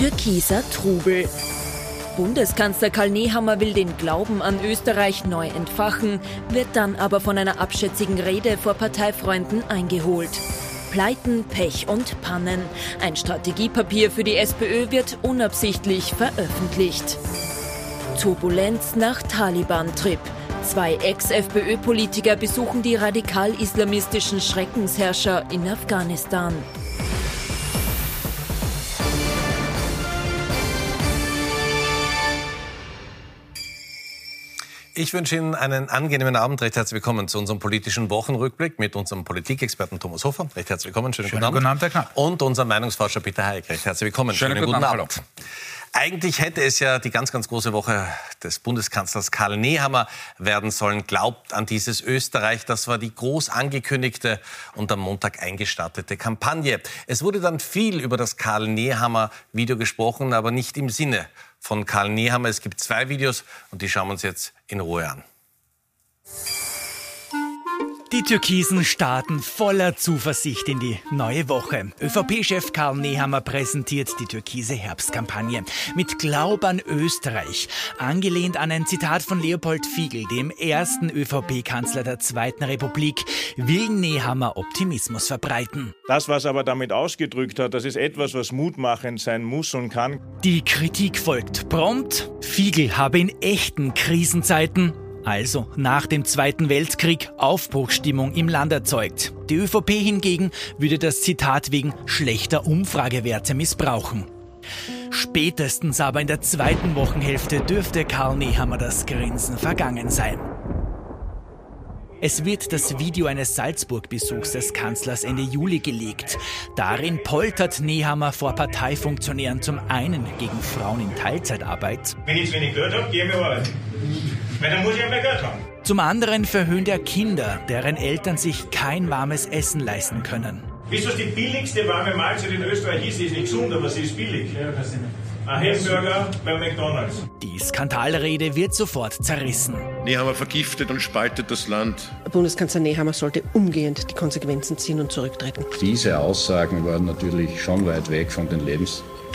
Türkiser Trubel. Bundeskanzler Karl Nehammer will den Glauben an Österreich neu entfachen, wird dann aber von einer abschätzigen Rede vor Parteifreunden eingeholt. Pleiten, Pech und Pannen. Ein Strategiepapier für die SPÖ wird unabsichtlich veröffentlicht. Turbulenz nach Taliban-Trip. Zwei Ex-FPÖ-Politiker besuchen die radikal-islamistischen Schreckensherrscher in Afghanistan. Ich wünsche Ihnen einen angenehmen Abend. Recht herzlich willkommen zu unserem politischen Wochenrückblick mit unserem Politikexperten Thomas Hofer. Recht herzlich willkommen. Schönen, Schönen guten Abend. Guten Abend, Herr Und unserem Meinungsforscher Peter Hayek. Recht herzlich willkommen. Schönen, Schönen guten, guten Abend. Abend. Eigentlich hätte es ja die ganz, ganz große Woche des Bundeskanzlers Karl Nehammer werden sollen. Glaubt an dieses Österreich. Das war die groß angekündigte und am Montag eingestartete Kampagne. Es wurde dann viel über das Karl Nehammer Video gesprochen, aber nicht im Sinne von Karl Nehammer. Es gibt zwei Videos und die schauen wir uns jetzt in Ruhe an. Die Türkisen starten voller Zuversicht in die neue Woche. ÖVP-Chef Karl Nehammer präsentiert die türkise Herbstkampagne mit Glaub an Österreich, angelehnt an ein Zitat von Leopold Fiegel, dem ersten ÖVP-Kanzler der Zweiten Republik, will Nehammer Optimismus verbreiten. Das, was er aber damit ausgedrückt hat, das ist etwas, was mutmachend sein muss und kann. Die Kritik folgt prompt. Fiegel habe in echten Krisenzeiten also nach dem Zweiten Weltkrieg Aufbruchsstimmung im Land erzeugt. Die ÖVP hingegen würde das Zitat wegen schlechter Umfragewerte missbrauchen. Spätestens aber in der zweiten Wochenhälfte dürfte Karl Nehammer das Grinsen vergangen sein. Es wird das Video eines Salzburg-Besuchs des Kanzlers Ende Juli gelegt. Darin poltert Nehammer vor Parteifunktionären zum einen gegen Frauen in Teilzeitarbeit. Wenn ich zu wenig Geld habe, gehen wir arbeiten. Weil dann muss ich ja mehr Geld haben. Zum anderen verhöhnt er Kinder, deren Eltern sich kein warmes Essen leisten können. Wisst ihr, was die billigste warme Mahlzeit in Österreich ist? Sie ist nicht gesund, aber sie ist billig. Ja, ein Hamburger bei McDonalds. Die Skandalrede wird sofort zerrissen. Nehammer vergiftet und spaltet das Land. Bundeskanzler Nehammer sollte umgehend die Konsequenzen ziehen und zurücktreten. Diese Aussagen waren natürlich schon weit weg von den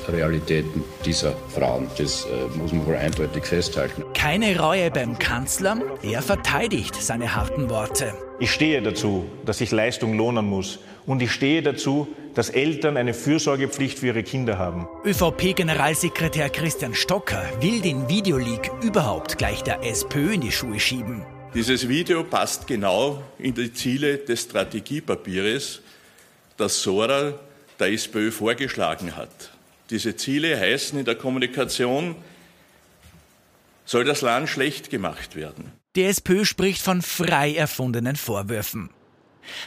Lebensrealitäten dieser Frauen. Das äh, muss man wohl eindeutig festhalten. Keine Reue beim Kanzler. Er verteidigt seine harten Worte. Ich stehe dazu, dass sich Leistung lohnen muss. Und ich stehe dazu, dass Eltern eine Fürsorgepflicht für ihre Kinder haben. ÖVP-Generalsekretär Christian Stocker will den Videoleak überhaupt gleich der SPÖ in die Schuhe schieben. Dieses Video passt genau in die Ziele des Strategiepapiers, das Sora der SPÖ vorgeschlagen hat. Diese Ziele heißen in der Kommunikation, soll das Land schlecht gemacht werden. Die SPÖ spricht von frei erfundenen Vorwürfen.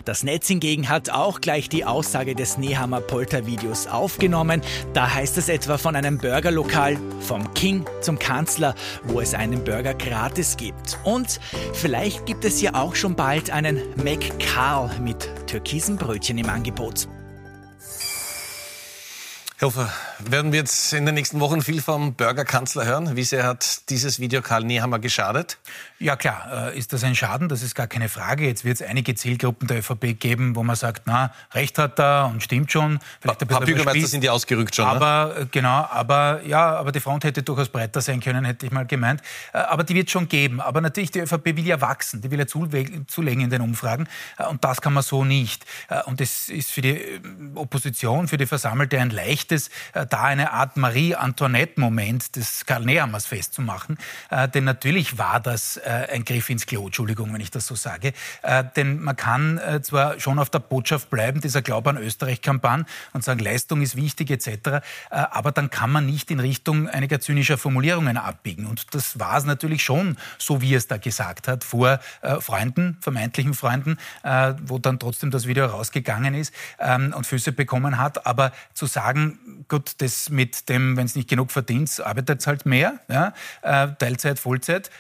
Das Netz hingegen hat auch gleich die Aussage des Nehammer Polter-Videos aufgenommen. Da heißt es etwa von einem Burgerlokal vom King zum Kanzler, wo es einen Burger gratis gibt. Und vielleicht gibt es ja auch schon bald einen McCarl mit türkisen Brötchen im Angebot. Hofer, werden wir jetzt in den nächsten Wochen viel vom Burgerkanzler hören? Wie sehr hat dieses Video Karl Nehammer geschadet? Ja klar, äh, ist das ein Schaden, das ist gar keine Frage. Jetzt wird es einige Zielgruppen der ÖVP geben, wo man sagt, na, Recht hat er und stimmt schon. Vielleicht ein paar Bürgermeister sind ja ausgerückt schon. Ne? Aber ne? genau, aber ja, aber die Front hätte durchaus breiter sein können, hätte ich mal gemeint. Äh, aber die wird es schon geben. Aber natürlich, die ÖVP will ja wachsen, die will ja zulegen in den Umfragen. Und das kann man so nicht. Und das ist für die Opposition, für die Versammelte ein leichtes, da eine Art Marie-Antoinette-Moment des Karl Nehammers festzumachen. Denn natürlich war das äh, ein Griff ins Klo, Entschuldigung, wenn ich das so sage. Äh, denn man kann äh, zwar schon auf der Botschaft bleiben, dieser Glaube an Österreich-Kampagne und sagen, Leistung ist wichtig etc., äh, aber dann kann man nicht in Richtung einiger zynischer Formulierungen abbiegen. Und das war es natürlich schon, so wie es da gesagt hat, vor äh, Freunden, vermeintlichen Freunden, äh, wo dann trotzdem das Video rausgegangen ist ähm, und Füße bekommen hat. Aber zu sagen, gut, das mit dem, wenn es nicht genug verdient, arbeitet halt mehr, ja? Teilzeit, Vollzeit,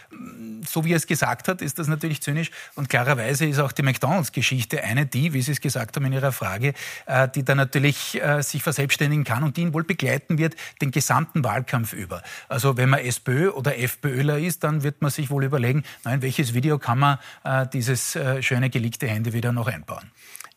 so wie er es gesagt hat, ist das natürlich zynisch. Und klarerweise ist auch die McDonalds-Geschichte eine, die, wie Sie es gesagt haben in Ihrer Frage, äh, die da natürlich äh, sich verselbstständigen kann und die ihn wohl begleiten wird den gesamten Wahlkampf über. Also wenn man SPÖ oder FPÖler ist, dann wird man sich wohl überlegen, nein, welches Video kann man äh, dieses schöne geleakte Handy wieder noch einbauen.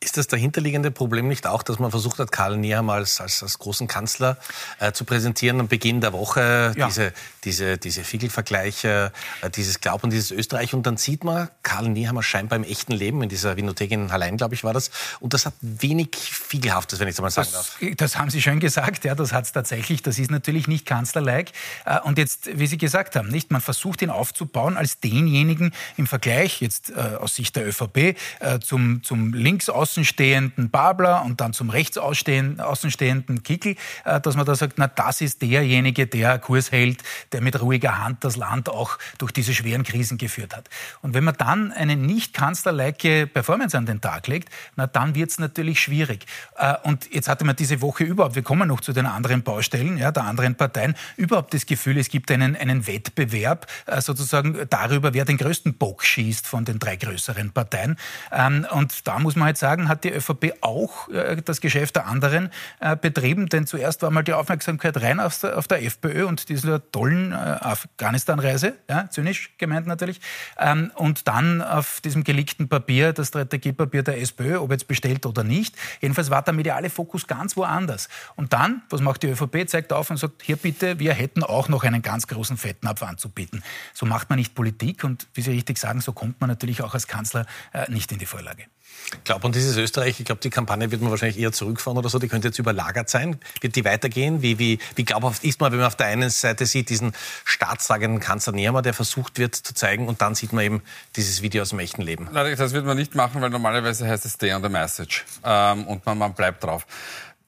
Ist das dahinterliegende Problem nicht auch, dass man versucht hat, Karl Nehammer als, als, als großen Kanzler äh, zu präsentieren am Beginn der Woche? Ja. Diese, diese, diese Fiegelvergleiche, äh, dieses Glaub und dieses Österreich. Und dann sieht man Karl Nehammer scheinbar im echten Leben, in dieser Winothek in Hallein, glaube ich, war das. Und das hat wenig Fiegelhaftes, wenn ich es mal sagen das, darf. Das haben Sie schön gesagt, ja, das hat es tatsächlich. Das ist natürlich nicht Kanzlerlike. Äh, und jetzt, wie Sie gesagt haben, nicht, man versucht ihn aufzubauen als denjenigen im Vergleich, jetzt äh, aus Sicht der ÖVP, äh, zum, zum links außenstehenden Babler und dann zum rechts außenstehenden Kickel, äh, dass man da sagt, na, das ist derjenige, der Kurs hält, der mit ruhiger Hand das Land auch durch diese schweren Krisen geführt hat. Und wenn man dann eine nicht kanzlerlike Performance an den Tag legt, na, dann wird es natürlich schwierig. Äh, und jetzt hatte man diese Woche überhaupt, wir kommen noch zu den anderen Baustellen, ja, der anderen Parteien, überhaupt das Gefühl, es gibt einen, einen Wettbewerb äh, sozusagen darüber, wer den größten Bock schießt von den drei größeren Parteien. Ähm, und da muss man halt sagen, hat die ÖVP auch äh, das Geschäft der anderen äh, betrieben. Denn zuerst war mal die Aufmerksamkeit rein auf der, auf der FPÖ und dieser tollen äh, Afghanistan-Reise, ja, zynisch gemeint natürlich. Ähm, und dann auf diesem geleakten Papier, das Strategiepapier der SPÖ, ob jetzt bestellt oder nicht. Jedenfalls war der mediale Fokus ganz woanders. Und dann, was macht die ÖVP, zeigt auf und sagt, hier bitte, wir hätten auch noch einen ganz großen Fettnapf anzubieten. So macht man nicht Politik und wie Sie richtig sagen, so kommt man natürlich auch als Kanzler nicht in die Vorlage. Ich glaube, und dieses Österreich, ich glaube, die Kampagne wird man wahrscheinlich eher zurückfahren oder so, die könnte jetzt überlagert sein. Wird die weitergehen? Wie, wie, wie glaubhaft ist man, wenn man auf der einen Seite sieht, diesen staatstragenden Kanzler Nehmer, der versucht wird zu zeigen, und dann sieht man eben dieses Video aus dem echten Leben? Das wird man nicht machen, weil normalerweise heißt es Stay on the Message. Ähm, und man, man bleibt drauf.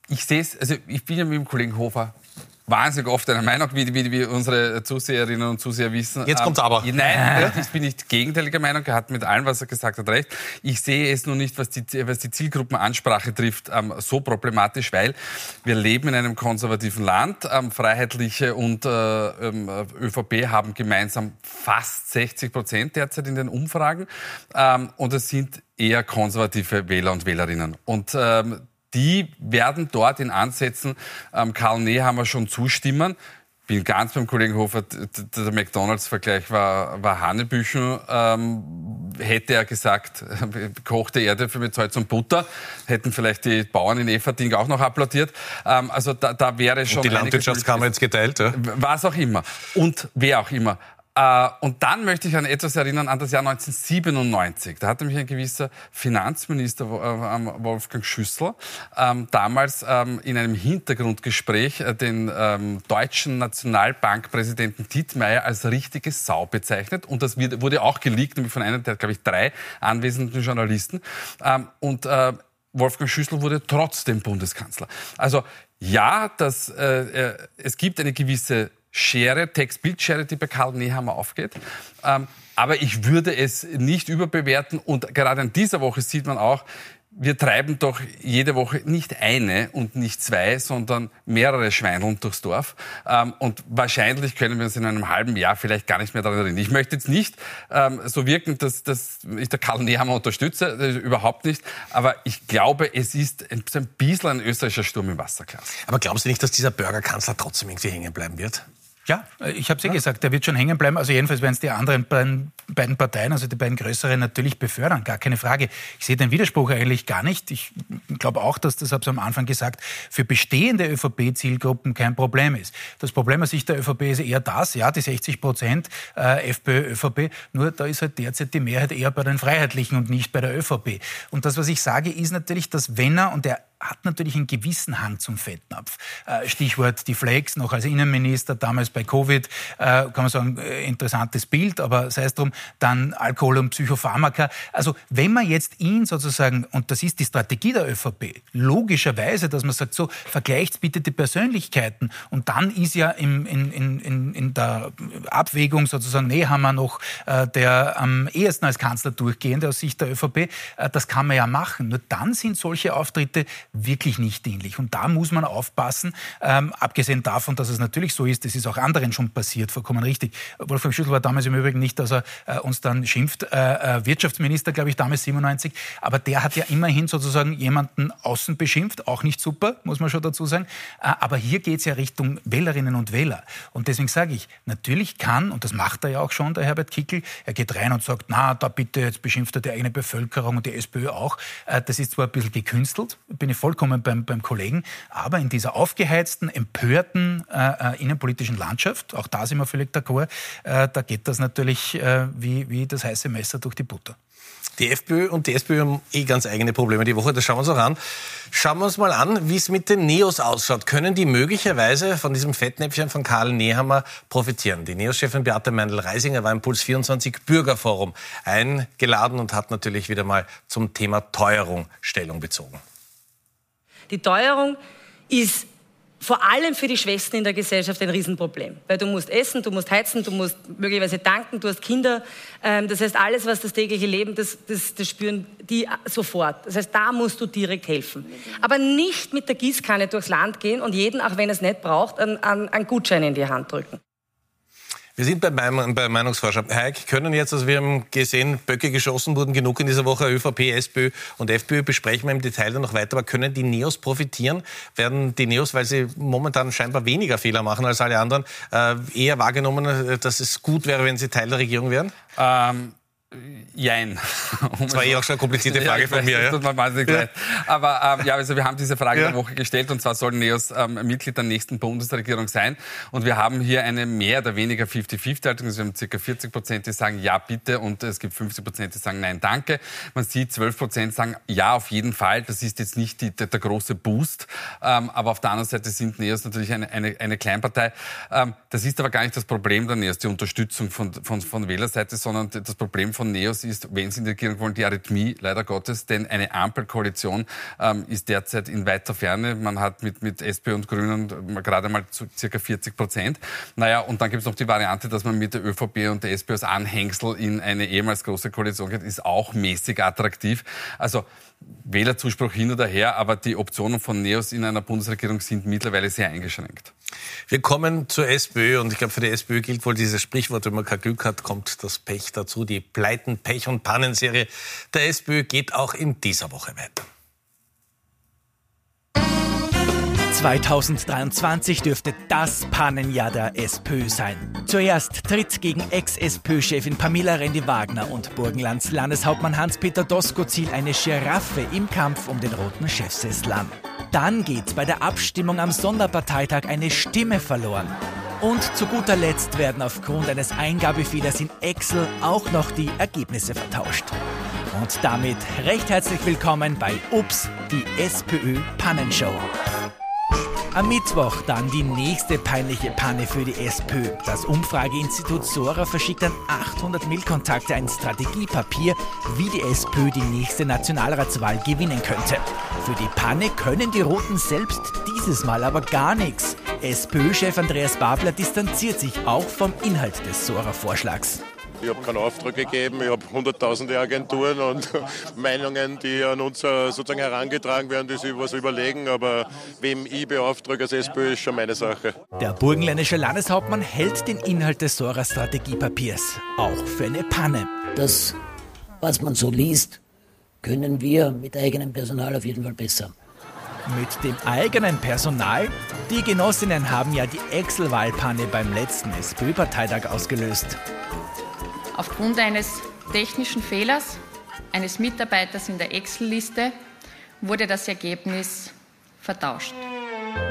Ich sehe es, also ich bin ja mit dem Kollegen Hofer wahnsinnig oft einer Meinung, wie, wie, wie unsere Zuseherinnen und Zuseher wissen. Jetzt kommt's aber. Nein, ich bin nicht gegenteiliger Meinung. Er hat mit allem, was er gesagt hat, recht. Ich sehe es nur nicht, was die, was die Zielgruppenansprache trifft, ähm, so problematisch, weil wir leben in einem konservativen Land. Ähm, Freiheitliche und äh, ähm, ÖVP haben gemeinsam fast 60 Prozent derzeit in den Umfragen. Ähm, und es sind eher konservative Wähler und Wählerinnen. Und ähm, die werden dort in Ansätzen ähm, Karl Nehammer schon zustimmen. Bin ganz beim Kollegen Hofer, der McDonalds-Vergleich war, war Hanebüchen. Ähm, hätte er gesagt, kochte Erdäpfel mit Salz und Butter, hätten vielleicht die Bauern in Everding auch noch applaudiert. Ähm, also da, da wäre schon... Und die Landwirtschaftskammer jetzt geteilt, ja? Was auch immer. Und wer auch immer. Äh, und dann möchte ich an etwas erinnern, an das Jahr 1997. Da hatte mich ein gewisser Finanzminister äh, Wolfgang Schüssel ähm, damals ähm, in einem Hintergrundgespräch äh, den ähm, deutschen Nationalbankpräsidenten Dietmeier als richtige Sau bezeichnet. Und das wurde auch geleakt, nämlich von einem der, glaube ich, drei anwesenden Journalisten. Und Wolfgang Schüssel wurde trotzdem Bundeskanzler. Also ja, das, äh, es gibt eine gewisse Schere, Text-Bild-Schere, die bei Karl Nehammer aufgeht. Ähm, aber ich würde es nicht überbewerten. Und gerade in dieser Woche sieht man auch, wir treiben doch jede Woche nicht eine und nicht zwei, sondern mehrere Schweineln durchs Dorf. Ähm, und wahrscheinlich können wir uns in einem halben Jahr vielleicht gar nicht mehr daran erinnern. Ich möchte jetzt nicht ähm, so wirken, dass, dass ich der Karl Nehammer unterstütze, äh, überhaupt nicht. Aber ich glaube, es ist ein, ein bisschen ein österreichischer Sturm im Wasserglas. Aber glauben Sie nicht, dass dieser Bürgerkanzler trotzdem irgendwie hängen bleiben wird? Ja, ich habe es ja gesagt, der wird schon hängen bleiben. Also jedenfalls werden es die anderen beiden, beiden, Parteien, also die beiden größeren, natürlich befördern, gar keine Frage. Ich sehe den Widerspruch eigentlich gar nicht. Ich glaube auch, dass das, habe ich am Anfang gesagt, für bestehende ÖVP-Zielgruppen kein Problem ist. Das Problem aus Sicht der ÖVP ist eher das, ja, die 60 Prozent äh, FPÖ, ÖVP, nur da ist halt derzeit die Mehrheit eher bei den Freiheitlichen und nicht bei der ÖVP. Und das, was ich sage, ist natürlich, dass wenn er, und der hat natürlich einen gewissen Hang zum Fettnapf. Äh, Stichwort die Flex, noch als Innenminister, damals bei Covid, äh, kann man sagen, äh, interessantes Bild, aber sei es drum, dann Alkohol und Psychopharmaka. Also wenn man jetzt ihn sozusagen, und das ist die Strategie der ÖVP, logischerweise, dass man sagt, so, vergleicht bitte die Persönlichkeiten und dann ist ja im, in, in, in der Abwägung sozusagen Nehammer noch der am ehesten als Kanzler durchgehende aus Sicht der ÖVP, das kann man ja machen. Nur dann sind solche Auftritte wirklich nicht dienlich. Und da muss man aufpassen, ähm, abgesehen davon, dass es natürlich so ist, das ist auch anderen schon passiert, vollkommen richtig. Wolfgang Schüttel war damals im Übrigen nicht, dass er äh, uns dann schimpft, äh, äh Wirtschaftsminister, glaube ich, damals 97, aber der hat ja immerhin sozusagen jemanden außen beschimpft, auch nicht super, muss man schon dazu sagen. Äh, aber hier geht es ja Richtung Wählerinnen und Wähler. Und deswegen sage ich, natürlich kann, und das macht er ja auch schon, der Herbert Kickel, er geht rein und sagt, na, da bitte, jetzt beschimpft er die eigene Bevölkerung und die SPÖ auch. Äh, das ist zwar ein bisschen gekünstelt, bin ich vollkommen beim, beim Kollegen, aber in dieser aufgeheizten, empörten äh, innenpolitischen Landschaft, auch da sind wir völlig d'accord, äh, da geht das natürlich äh, wie, wie das heiße Messer durch die Butter. Die FPÖ und die SPÖ haben eh ganz eigene Probleme die Woche, das schauen wir uns auch an. Schauen wir uns mal an, wie es mit den Neos ausschaut. Können die möglicherweise von diesem Fettnäpfchen von Karl Nehammer profitieren? Die Neos-Chefin Beate Meindl-Reisinger war im Puls 24 Bürgerforum eingeladen und hat natürlich wieder mal zum Thema Teuerung Stellung bezogen. Die Teuerung ist vor allem für die Schwächsten in der Gesellschaft ein Riesenproblem. Weil du musst essen, du musst heizen, du musst möglicherweise tanken, du hast Kinder. Ähm, das heißt, alles, was das tägliche Leben, das, das, das spüren die sofort. Das heißt, da musst du direkt helfen. Aber nicht mit der Gießkanne durchs Land gehen und jeden, auch wenn er es nicht braucht, einen, einen Gutschein in die Hand drücken. Wir sind bei, bei Meinungsforscher. Heik, können jetzt, also wir haben gesehen, Böcke geschossen wurden genug in dieser Woche, ÖVP, SPÖ und FPÖ, besprechen wir im Detail dann noch weiter, aber können die Neos profitieren? Werden die Neos, weil sie momentan scheinbar weniger Fehler machen als alle anderen, äh, eher wahrgenommen, dass es gut wäre, wenn sie Teil der Regierung wären? Ähm Jein. Das war eh auch schon eine komplizierte Frage ja, von mir. Das tut mir wahnsinnig ja. leid. Aber ähm, ja, also wir haben diese Frage ja. der Woche gestellt und zwar sollen NEOS ähm, Mitglied der nächsten Bundesregierung sein. Und wir haben hier eine mehr oder weniger 50-50-Haltung. Also wir haben ca. 40 Prozent, die sagen ja, bitte und es gibt 50 Prozent, die sagen nein, danke. Man sieht, 12 Prozent sagen ja, auf jeden Fall. Das ist jetzt nicht die, der, der, große Boost. Ähm, aber auf der anderen Seite sind NEOS natürlich eine, eine, eine Kleinpartei. Ähm, das ist aber gar nicht das Problem der NEOS, die Unterstützung von, von, von Wählerseite, sondern das Problem von von NEOS ist, wenn Sie in die Regierung wollen, die Arrhythmie, leider Gottes, denn eine Ampelkoalition ähm, ist derzeit in weiter Ferne. Man hat mit, mit SP und Grünen gerade mal zu circa 40 Prozent. Naja, und dann gibt es noch die Variante, dass man mit der ÖVP und der SP als Anhängsel in eine ehemals große Koalition geht, ist auch mäßig attraktiv. Also Wählerzuspruch hin oder her, aber die Optionen von NEOS in einer Bundesregierung sind mittlerweile sehr eingeschränkt. Wir kommen zur SPÖ und ich glaube, für die SPÖ gilt wohl dieses Sprichwort, wenn man kein Glück hat, kommt das Pech dazu. Die Pleiten, Pech und Pannenserie der SPÖ geht auch in dieser Woche weiter. 2023 dürfte das Pannenjahr der SPÖ sein. Zuerst tritt gegen Ex-SPÖ-Chefin Pamela Rendi-Wagner und Burgenlands Landeshauptmann Hans-Peter Doskozil eine Giraffe im Kampf um den roten Chefsessel an. Dann geht bei der Abstimmung am Sonderparteitag eine Stimme verloren. Und zu guter Letzt werden aufgrund eines Eingabefehlers in Excel auch noch die Ergebnisse vertauscht. Und damit recht herzlich willkommen bei Ups, die SPÖ Pannenshow. Am Mittwoch dann die nächste peinliche Panne für die SPÖ. Das Umfrageinstitut Sora verschickt an 800 Millkontakte ein Strategiepapier, wie die SPÖ die nächste Nationalratswahl gewinnen könnte. Für die Panne können die Roten selbst dieses Mal aber gar nichts. SPÖ-Chef Andreas Babler distanziert sich auch vom Inhalt des Sora-Vorschlags. Ich habe keine Aufträge gegeben, ich habe hunderttausende Agenturen und Meinungen, die an uns äh, sozusagen herangetragen werden, die sich was überlegen. Aber wem ich beauftrage als SPÖ, ist schon meine Sache. Der burgenländische Landeshauptmann hält den Inhalt des Sora-Strategiepapiers auch für eine Panne. Das, was man so liest, können wir mit eigenem Personal auf jeden Fall besser. Mit dem eigenen Personal? Die Genossinnen haben ja die Excel-Wahlpanne beim letzten SPÖ-Parteitag ausgelöst. Aufgrund eines technischen Fehlers eines Mitarbeiters in der Excel-Liste wurde das Ergebnis vertauscht.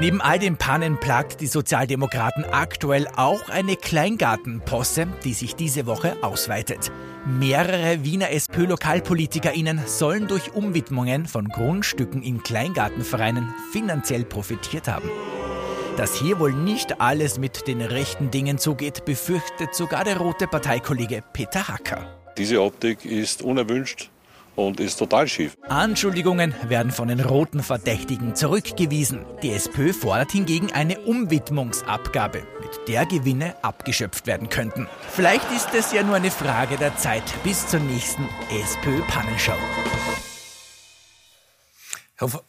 Neben all den Pannen plagt die Sozialdemokraten aktuell auch eine Kleingartenposse, die sich diese Woche ausweitet. Mehrere Wiener SPÖ-LokalpolitikerInnen sollen durch Umwidmungen von Grundstücken in Kleingartenvereinen finanziell profitiert haben. Dass hier wohl nicht alles mit den rechten Dingen zugeht, befürchtet sogar der rote Parteikollege Peter Hacker. Diese Optik ist unerwünscht und ist total schief. Anschuldigungen werden von den roten Verdächtigen zurückgewiesen. Die SPÖ fordert hingegen eine Umwidmungsabgabe, mit der Gewinne abgeschöpft werden könnten. Vielleicht ist es ja nur eine Frage der Zeit bis zur nächsten SPÖ-Pannenshow.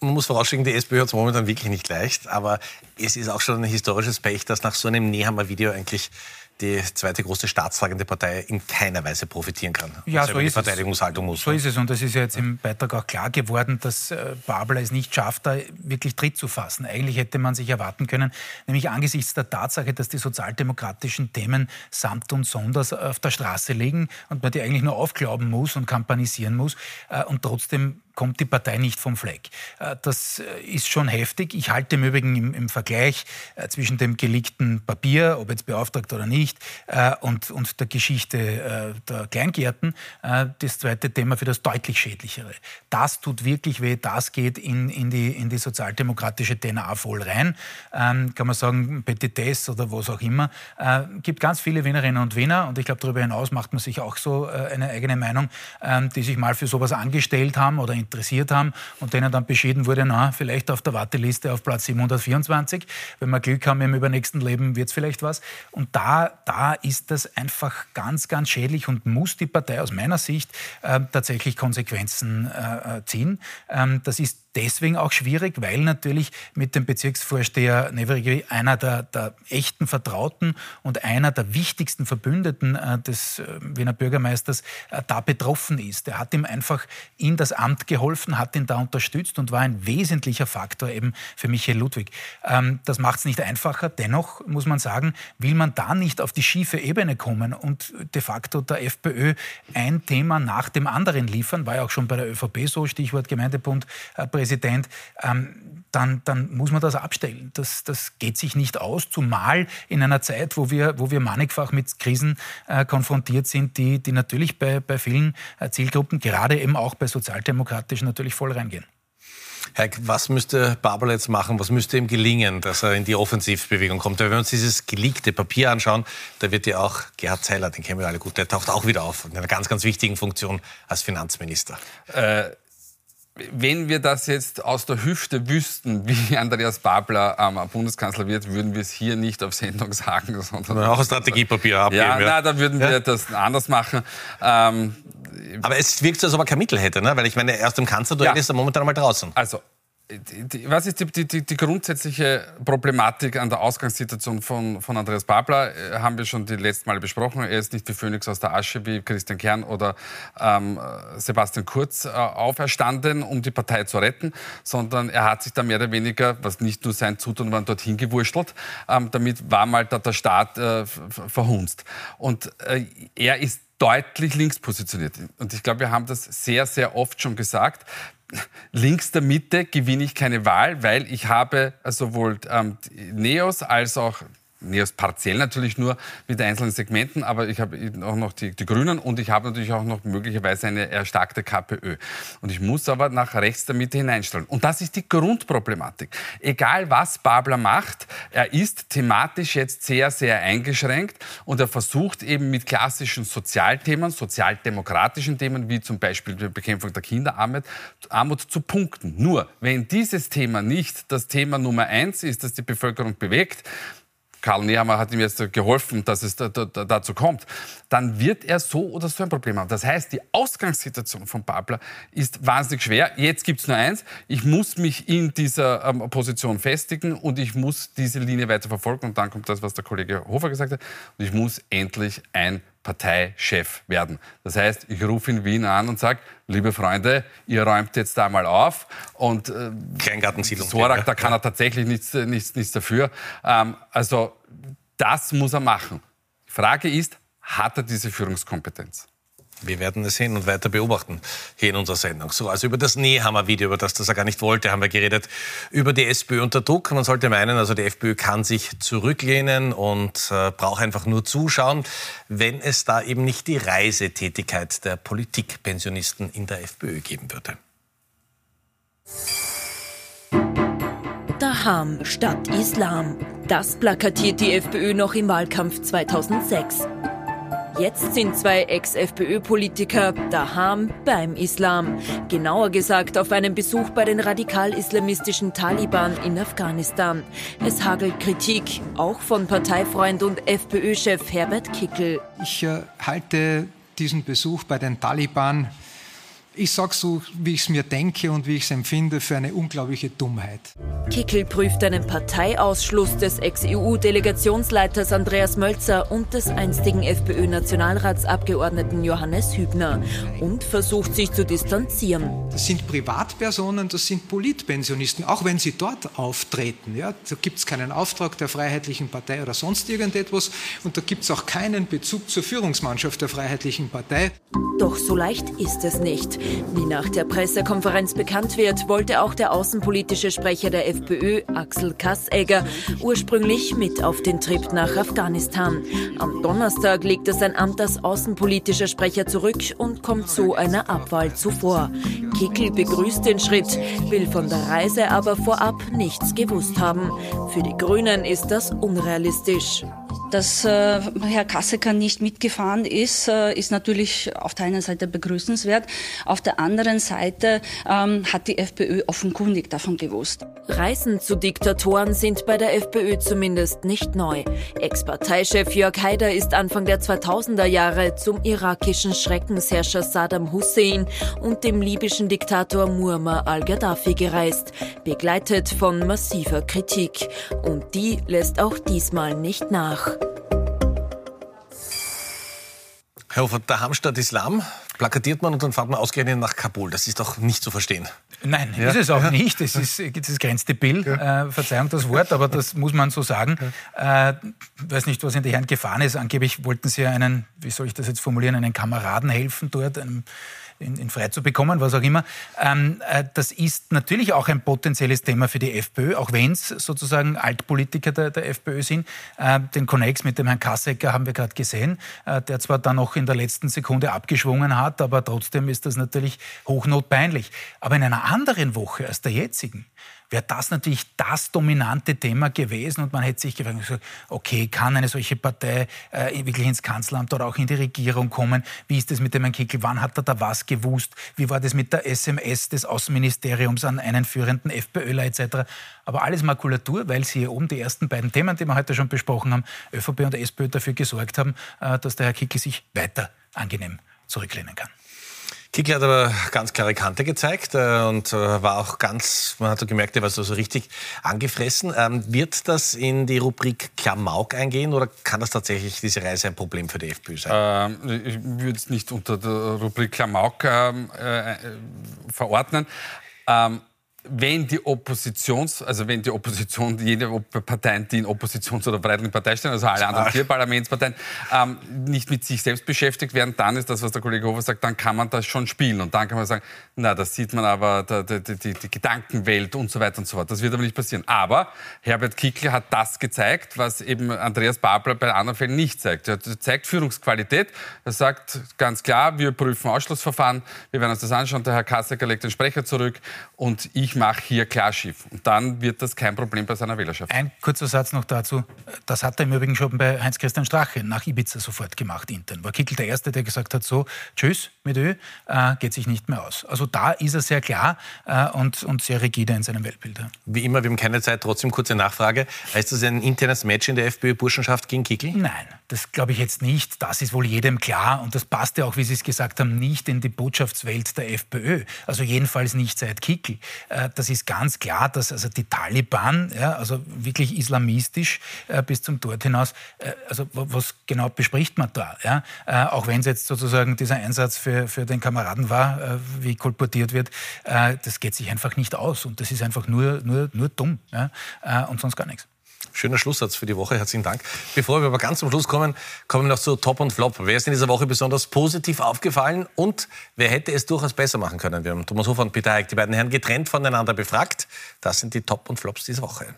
Man muss vorausschicken, die SPÖ hat es momentan wirklich nicht leicht, aber es ist auch schon ein historisches Pech, dass nach so einem Nehammer-Video eigentlich die zweite große staatstragende Partei in keiner Weise profitieren kann. Ja, so die ist Verteidigungshaltung muss. So ist es. Und das ist ja jetzt im Beitrag auch klar geworden, dass äh, Babler es nicht schafft, da wirklich Tritt zu fassen. Eigentlich hätte man sich erwarten können, nämlich angesichts der Tatsache, dass die sozialdemokratischen Themen samt und sonders auf der Straße liegen und man die eigentlich nur aufglauben muss und kampanisieren muss äh, und trotzdem kommt die Partei nicht vom Fleck. Äh, das äh, ist schon heftig. Ich halte im Übrigen im, im Vergleich äh, zwischen dem geleakten Papier, ob jetzt beauftragt oder nicht, und, und der Geschichte der Kleingärten das zweite Thema für das deutlich schädlichere. Das tut wirklich weh, das geht in, in, die, in die sozialdemokratische DNA voll rein. Ähm, kann man sagen, Petitesse oder was auch immer. Gibt ganz viele Wienerinnen und Wiener und ich glaube, darüber hinaus macht man sich auch so eine eigene Meinung, äh, die sich mal für sowas angestellt haben oder interessiert haben und denen dann beschieden wurde, na, vielleicht auf der Warteliste auf Platz 724. Wenn wir Glück haben im übernächsten Leben, wird es vielleicht was. Und da, da ist das einfach ganz, ganz schädlich und muss die Partei aus meiner Sicht äh, tatsächlich Konsequenzen äh, äh ziehen. Ähm, das ist deswegen auch schwierig, weil natürlich mit dem Bezirksvorsteher Neverigi einer der, der, echten Vertrauten und einer der wichtigsten Verbündeten äh, des äh, Wiener Bürgermeisters äh, da betroffen ist. Er hat ihm einfach in das Amt geholfen, hat ihn da unterstützt und war ein wesentlicher Faktor eben für Michael Ludwig. Ähm, das macht es nicht einfacher. Dennoch muss man sagen, will man da nicht auf die schiefe Ebene kommen und de facto der FPÖ ein Thema nach dem anderen liefern, war ja auch schon bei der ÖVP so, Stichwort Gemeindebund, äh, Präsident, ähm, dann, dann muss man das abstellen. Das, das geht sich nicht aus, zumal in einer Zeit, wo wir, wo wir mannigfach mit Krisen äh, konfrontiert sind, die, die natürlich bei, bei vielen äh, Zielgruppen, gerade eben auch bei Sozialdemokratischen, natürlich voll reingehen. Herr, was müsste Babel jetzt machen? Was müsste ihm gelingen, dass er in die Offensivbewegung kommt? Wenn wir uns dieses geleakte Papier anschauen, da wird ja auch Gerhard Zeiler, den kennen wir alle gut, der taucht auch wieder auf in einer ganz, ganz wichtigen Funktion als Finanzminister. Äh wenn wir das jetzt aus der Hüfte wüssten, wie Andreas Babler ähm, Bundeskanzler wird, würden wir es hier nicht auf Sendung sagen, sondern auch ein Strategiepapier abgeben. Ja, ja. Na, da würden ja. wir das anders machen. Ähm, aber es wirkt so, als ob er kein Mittel hätte, ne? weil ich meine, erst im Kanzlerduell ja. ist er momentan mal draußen. Also, was ist die, die, die, grundsätzliche Problematik an der Ausgangssituation von, von Andreas Babler? Äh, haben wir schon die letzten Male besprochen. Er ist nicht wie Phönix aus der Asche wie Christian Kern oder ähm, Sebastian Kurz äh, auferstanden, um die Partei zu retten, sondern er hat sich da mehr oder weniger, was nicht nur sein Zutun war, dorthin gewurschtelt. Ähm, damit war mal der, der Staat äh, verhunzt. Und äh, er ist deutlich links positioniert. Und ich glaube, wir haben das sehr, sehr oft schon gesagt links der Mitte gewinne ich keine Wahl, weil ich habe sowohl ähm, Neos als auch nee, partiell natürlich nur mit einzelnen Segmenten, aber ich habe auch noch die, die, Grünen und ich habe natürlich auch noch möglicherweise eine erstarkte KPÖ. Und ich muss aber nach rechts der Mitte hineinstellen. Und das ist die Grundproblematik. Egal was Babler macht, er ist thematisch jetzt sehr, sehr eingeschränkt und er versucht eben mit klassischen Sozialthemen, sozialdemokratischen Themen, wie zum Beispiel die Bekämpfung der Kinderarmut, Armut zu punkten. Nur, wenn dieses Thema nicht das Thema Nummer eins ist, das die Bevölkerung bewegt, Karl Nehammer hat ihm jetzt geholfen, dass es da, da, dazu kommt, dann wird er so oder so ein Problem haben. Das heißt, die Ausgangssituation von Babler ist wahnsinnig schwer. Jetzt gibt es nur eins, ich muss mich in dieser ähm, Position festigen und ich muss diese Linie weiter verfolgen. Und dann kommt das, was der Kollege Hofer gesagt hat, und ich muss endlich ein Parteichef werden. Das heißt, ich rufe in Wien an und sage, liebe Freunde, ihr räumt jetzt da mal auf. Und äh, Kleingartensiedlung. Sorak, da kann er tatsächlich nichts, nichts, nichts dafür. Ähm, also das muss er machen. Die Frage ist, hat er diese Führungskompetenz? Wir werden es sehen und weiter beobachten hier in unserer Sendung. So, also über das Nehammer-Video, über das das er gar nicht wollte, haben wir geredet. Über die SPÖ unter Druck. Man sollte meinen, also die FPÖ kann sich zurücklehnen und äh, braucht einfach nur zuschauen, wenn es da eben nicht die Reisetätigkeit der Politikpensionisten in der FPÖ geben würde. Daham statt Islam. Das plakatiert die FPÖ noch im Wahlkampf 2006. Jetzt sind zwei Ex-FPÖ-Politiker daheim beim Islam. Genauer gesagt auf einem Besuch bei den radikal-islamistischen Taliban in Afghanistan. Es hagelt Kritik, auch von Parteifreund und FPÖ-Chef Herbert Kickel. Ich äh, halte diesen Besuch bei den Taliban ich sage so, wie ich es mir denke und wie ich es empfinde, für eine unglaubliche Dummheit. Kickel prüft einen Parteiausschluss des Ex-EU-Delegationsleiters Andreas Mölzer und des einstigen FPÖ-Nationalratsabgeordneten Johannes Hübner und versucht sich zu distanzieren. Das sind Privatpersonen, das sind Politpensionisten, auch wenn sie dort auftreten. Ja, da gibt es keinen Auftrag der Freiheitlichen Partei oder sonst irgendetwas und da gibt es auch keinen Bezug zur Führungsmannschaft der Freiheitlichen Partei. Doch so leicht ist es nicht. Wie nach der Pressekonferenz bekannt wird, wollte auch der außenpolitische Sprecher der FPÖ, Axel Kassegger, ursprünglich mit auf den Trip nach Afghanistan. Am Donnerstag legt er sein Amt als außenpolitischer Sprecher zurück und kommt so einer Abwahl zuvor. Kickel begrüßt den Schritt, will von der Reise aber vorab nichts gewusst haben. Für die Grünen ist das unrealistisch. Dass äh, Herr Kassecker nicht mitgefahren ist, äh, ist natürlich auf der einen Seite begrüßenswert. Auf der anderen Seite ähm, hat die FPÖ offenkundig davon gewusst. Reisen zu Diktatoren sind bei der FPÖ zumindest nicht neu. Ex-Parteichef Jörg Haider ist Anfang der 2000er Jahre zum irakischen Schreckensherrscher Saddam Hussein und dem libyschen Diktator Muammar al-Gaddafi gereist, begleitet von massiver Kritik. Und die lässt auch diesmal nicht nach. Herr Hofer, der Hamstadt Islam plakatiert man und dann fährt man ausgerechnet nach Kabul. Das ist doch nicht zu verstehen. Nein, ja. ist es auch nicht. Es ist das grenzte Bill. Ja. Äh, Verzeihung das Wort, aber das muss man so sagen. Ja. Äh, weiß nicht, was in der Herren gefahren ist. Angeblich wollten sie einen, wie soll ich das jetzt formulieren, einen Kameraden helfen dort, einem in, in frei zu bekommen, was auch immer. Ähm, äh, das ist natürlich auch ein potenzielles Thema für die FPÖ, auch wenn es sozusagen Altpolitiker der, der FPÖ sind. Äh, den Connex mit dem Herrn Kassecker haben wir gerade gesehen, äh, der zwar dann noch in der letzten Sekunde abgeschwungen hat, aber trotzdem ist das natürlich hochnotpeinlich. Aber in einer anderen Woche als der jetzigen wäre das natürlich das dominante Thema gewesen und man hätte sich gefragt, okay, kann eine solche Partei äh, wirklich ins Kanzleramt oder auch in die Regierung kommen? Wie ist das mit dem Herrn Kickel? Wann hat er da was gewusst? Wie war das mit der SMS des Außenministeriums an einen führenden FPÖler etc.? Aber alles Makulatur, weil Sie hier oben die ersten beiden Themen, die wir heute schon besprochen haben, ÖVP und SPÖ dafür gesorgt haben, äh, dass der Herr Kickel sich weiter angenehm zurücklehnen kann. Kickl hat aber ganz klare Kante gezeigt äh, und äh, war auch ganz, man hat so gemerkt, er war so, so richtig angefressen. Ähm, wird das in die Rubrik Klamauk eingehen oder kann das tatsächlich diese Reise ein Problem für die FPÖ sein? Ähm, ich würde es nicht unter der Rubrik Klamauk ähm, äh, verordnen. Ähm, wenn die Oppositions, also wenn die Opposition, jede Parteien, die in Oppositions- oder Partei stehen, also alle anderen vier Parlamentsparteien, ähm, nicht mit sich selbst beschäftigt werden, dann ist das, was der Kollege Hofer sagt, dann kann man das schon spielen. Und dann kann man sagen, na, das sieht man aber, die, die, die, die Gedankenwelt und so weiter und so fort. Das wird aber nicht passieren. Aber Herbert Kickl hat das gezeigt, was eben Andreas Babler bei anderen Fällen nicht zeigt. Er zeigt Führungsqualität. Er sagt ganz klar, wir prüfen Ausschlussverfahren, wir werden uns das anschauen. Der Herr Kassecker legt den Sprecher zurück und ich ich mache hier Klarschiff. Und dann wird das kein Problem bei seiner Wählerschaft. Ein kurzer Satz noch dazu. Das hat er im Übrigen schon bei Heinz-Christian Strache nach Ibiza sofort gemacht, intern. War Kickel der Erste, der gesagt hat, so, tschüss mit Ö, äh, geht sich nicht mehr aus. Also da ist er sehr klar äh, und, und sehr rigide in seinem Weltbild. Wie immer, wir haben keine Zeit, trotzdem kurze Nachfrage. Heißt das ein internes Match in der FPÖ-Burschenschaft gegen Kickel? Nein, das glaube ich jetzt nicht. Das ist wohl jedem klar und das passt ja auch, wie Sie es gesagt haben, nicht in die Botschaftswelt der FPÖ. Also jedenfalls nicht seit Kickel. Äh, das ist ganz klar, dass also die Taliban, ja, also wirklich islamistisch äh, bis zum Tod hinaus, äh, also was genau bespricht man da? Ja? Äh, auch wenn es jetzt sozusagen dieser Einsatz für, für den Kameraden war, äh, wie kolportiert wird, äh, das geht sich einfach nicht aus und das ist einfach nur, nur, nur dumm ja? Äh, und sonst gar nichts. Schöner Schlusssatz für die Woche. Herzlichen Dank. Bevor wir aber ganz zum Schluss kommen, kommen wir noch zu Top und Flop. Wer ist in dieser Woche besonders positiv aufgefallen und wer hätte es durchaus besser machen können? Wir haben Thomas Hofer und Peter Eick, die beiden Herren getrennt voneinander befragt. Das sind die Top und Flops dieser Woche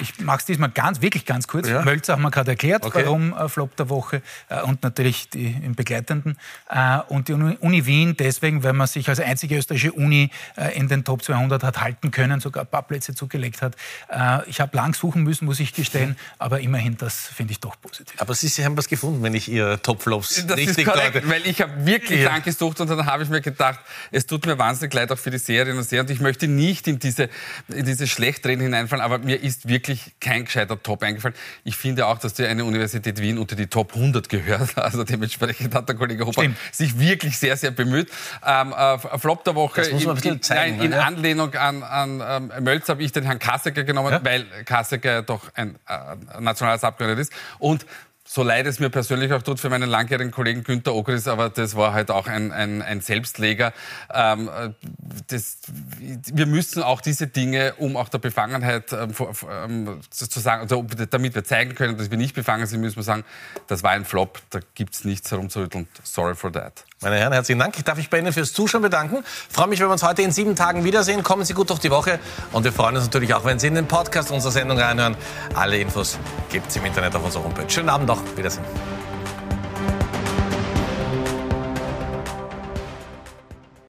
ich mache es diesmal ganz, wirklich ganz kurz. Ja. Mölzer haben wir gerade erklärt, okay. warum äh, Flop der Woche äh, und natürlich die im Begleitenden. Äh, und die Uni Wien deswegen, weil man sich als einzige österreichische Uni äh, in den Top 200 hat halten können, sogar ein paar Plätze zugelegt hat. Äh, ich habe lang suchen müssen, muss ich gestehen, aber immerhin, das finde ich doch positiv. Aber Sie, Sie haben was gefunden, wenn ich Ihr Top-Flops richtig korrekt, Weil ich habe wirklich ja. lang gesucht und dann habe ich mir gedacht, es tut mir wahnsinnig leid auch für die Serien und Serien und ich möchte nicht in diese, in diese Schlechtreden hineinfallen, aber mir ist wirklich wirklich kein gescheiter Top eingefallen. Ich finde auch, dass die eine Universität Wien unter die Top 100 gehört. Also dementsprechend hat der Kollege Hopper sich wirklich sehr, sehr bemüht. Ähm, äh, Flop der Woche bisschen in, zeigen, nein, in ne? Anlehnung an, an ähm, Mölz habe ich den Herrn Kassecker genommen, weil Kassecker doch ein äh, nationales Abgeordneter ist. Und so leid es mir persönlich auch tut für meinen langjährigen Kollegen Günter Okris, aber das war halt auch ein, ein, ein Selbstleger. Ähm, äh, das, wir müssen auch diese Dinge, um auch der Befangenheit ähm, ähm, zu sagen, also, damit wir zeigen können, dass wir nicht befangen sind, müssen wir sagen, das war ein Flop, da gibt's nichts herumzurütteln. Sorry for that. Meine Herren, herzlichen Dank. Ich darf mich bei Ihnen fürs Zuschauen bedanken. freue mich, wenn wir uns heute in sieben Tagen wiedersehen. Kommen Sie gut durch die Woche. Und wir freuen uns natürlich auch, wenn Sie in den Podcast unserer Sendung reinhören. Alle Infos gibt es im Internet auf unserer Homepage. Schönen Abend noch. Wiedersehen.